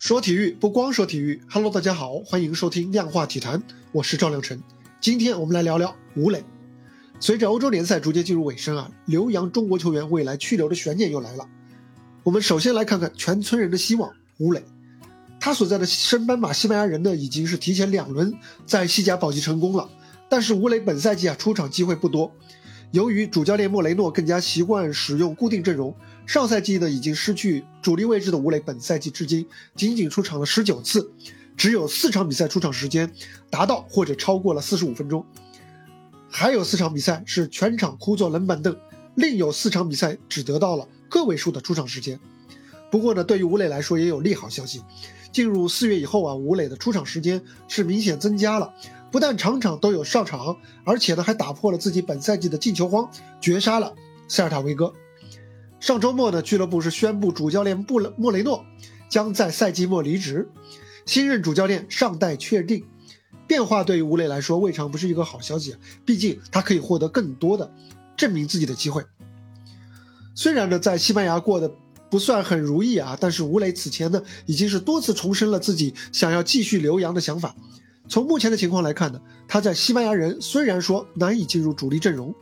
说体育不光说体育，Hello，大家好，欢迎收听量化体坛，我是赵亮晨。今天我们来聊聊吴磊。随着欧洲联赛逐渐进入尾声啊，留洋中国球员未来去留的悬念又来了。我们首先来看看全村人的希望吴磊，他所在的升班马西班牙人呢，已经是提前两轮在西甲保级成功了。但是吴磊本赛季啊出场机会不多。由于主教练莫雷诺更加习惯使用固定阵容，上赛季呢已经失去主力位置的吴磊，本赛季至今仅仅出场了十九次，只有四场比赛出场时间达到或者超过了四十五分钟，还有四场比赛是全场枯坐冷板凳，另有四场比赛只得到了个位数的出场时间。不过呢，对于吴磊来说也有利好消息，进入四月以后啊，吴磊的出场时间是明显增加了。不但场场都有上场，而且呢还打破了自己本赛季的进球荒，绝杀了塞尔塔维戈。上周末呢，俱乐部是宣布主教练布莫雷诺将在赛季末离职，新任主教练尚待确定。变化对于吴磊来说未尝不是一个好消息，毕竟他可以获得更多的证明自己的机会。虽然呢在西班牙过得不算很如意啊，但是吴磊此前呢已经是多次重申了自己想要继续留洋的想法。从目前的情况来看呢，他在西班牙人虽然说难以进入主力阵容，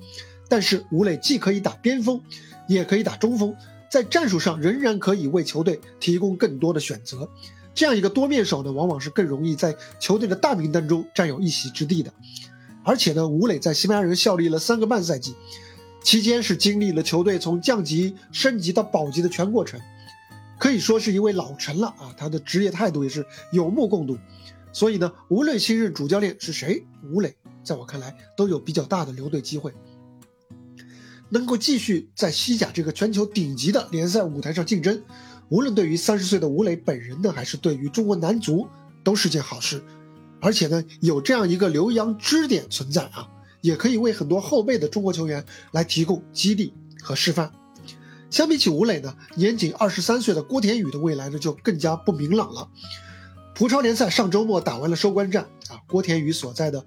但是吴磊既可以打边锋，也可以打中锋，在战术上仍然可以为球队提供更多的选择。这样一个多面手呢，往往是更容易在球队的大名单中占有一席之地的。而且呢，吴磊在西班牙人效力了三个半赛季，期间是经历了球队从降级升级到保级的全过程，可以说是一位老臣了啊。他的职业态度也是有目共睹。所以呢，无论新任主教练是谁，吴磊在我看来都有比较大的留队机会，能够继续在西甲这个全球顶级的联赛舞台上竞争。无论对于三十岁的吴磊本人呢，还是对于中国男足，都是件好事。而且呢，有这样一个留洋支点存在啊，也可以为很多后辈的中国球员来提供激励和示范。相比起吴磊呢，年仅二十三岁的郭田雨的未来呢，就更加不明朗了。葡超联赛上周末打完了收官战啊，郭田雨所在的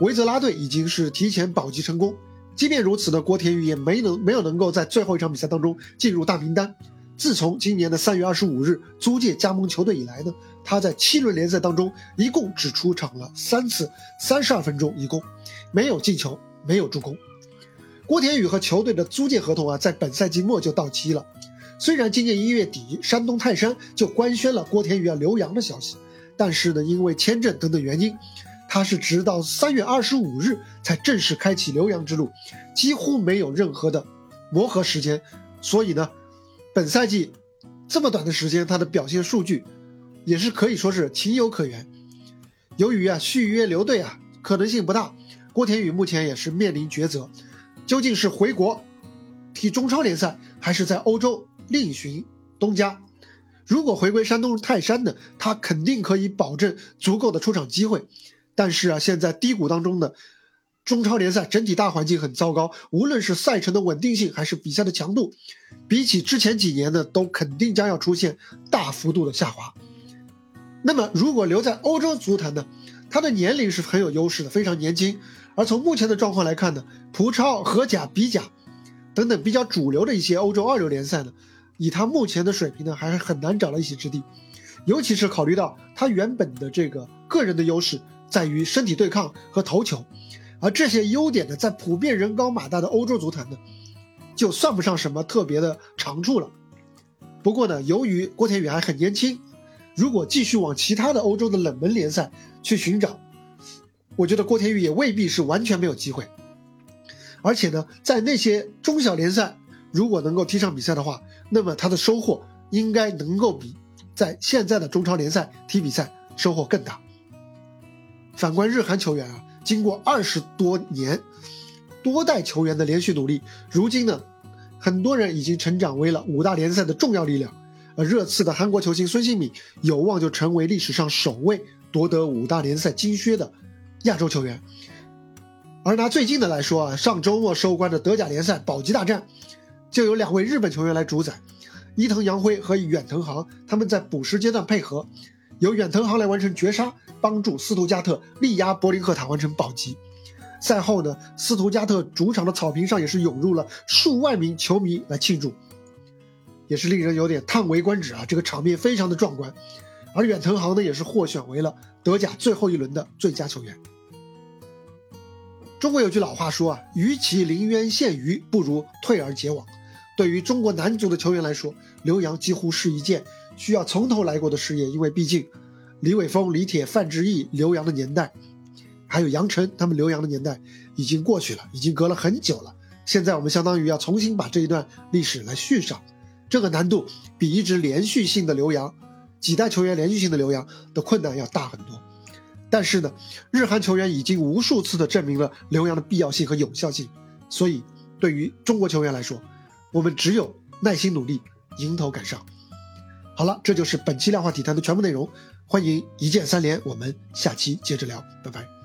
维泽拉队已经是提前保级成功。即便如此呢，郭田雨也没能没有能够在最后一场比赛当中进入大名单。自从今年的三月二十五日租借加盟球队以来呢，他在七轮联赛当中一共只出场了三次，三十二分钟一共，没有进球，没有助攻。郭田雨和球队的租借合同啊，在本赛季末就到期了。虽然今年一月底，山东泰山就官宣了郭田雨要留洋的消息，但是呢，因为签证等等原因，他是直到三月二十五日才正式开启留洋之路，几乎没有任何的磨合时间。所以呢，本赛季这么短的时间，他的表现数据也是可以说是情有可原。由于啊续约留队啊可能性不大，郭田雨目前也是面临抉择，究竟是回国踢中超联赛，还是在欧洲？另寻东家。如果回归山东泰山呢，他肯定可以保证足够的出场机会。但是啊，现在低谷当中的中超联赛整体大环境很糟糕，无论是赛程的稳定性还是比赛的强度，比起之前几年呢，都肯定将要出现大幅度的下滑。那么，如果留在欧洲足坛呢，他的年龄是很有优势的，非常年轻。而从目前的状况来看呢，葡超、荷甲、比甲等等比较主流的一些欧洲二流联赛呢。以他目前的水平呢，还是很难找到一席之地，尤其是考虑到他原本的这个个人的优势在于身体对抗和头球，而这些优点呢，在普遍人高马大的欧洲足坛呢，就算不上什么特别的长处了。不过呢，由于郭田雨还很年轻，如果继续往其他的欧洲的冷门联赛去寻找，我觉得郭田雨也未必是完全没有机会。而且呢，在那些中小联赛。如果能够踢上比赛的话，那么他的收获应该能够比在现在的中超联赛踢比赛收获更大。反观日韩球员啊，经过二十多年多代球员的连续努力，如今呢，很多人已经成长为了五大联赛的重要力量。而热刺的韩国球星孙兴敏有望就成为历史上首位夺得五大联赛金靴的亚洲球员。而拿最近的来说啊，上周末收官的德甲联赛保级大战。就有两位日本球员来主宰，伊藤洋辉和远藤航，他们在补时阶段配合，由远藤航来完成绝杀，帮助斯图加特力压柏林赫塔完成保级。赛后呢，斯图加特主场的草坪上也是涌入了数万名球迷来庆祝。也是令人有点叹为观止啊！这个场面非常的壮观。而远藤航呢，也是获选为了德甲最后一轮的最佳球员。中国有句老话说啊，与其临渊羡鱼，不如退而结网。对于中国男足的球员来说，刘洋几乎是一件需要从头来过的事业，因为毕竟李玮峰、李铁、范志毅留洋的年代，还有杨晨他们留洋的年代已经过去了，已经隔了很久了。现在我们相当于要重新把这一段历史来续上，这个难度比一直连续性的留洋，几代球员连续性的留洋的困难要大很多。但是呢，日韩球员已经无数次的证明了留洋的必要性和有效性，所以对于中国球员来说，我们只有耐心努力，迎头赶上。好了，这就是本期量化体坛的全部内容，欢迎一键三连，我们下期接着聊，拜拜。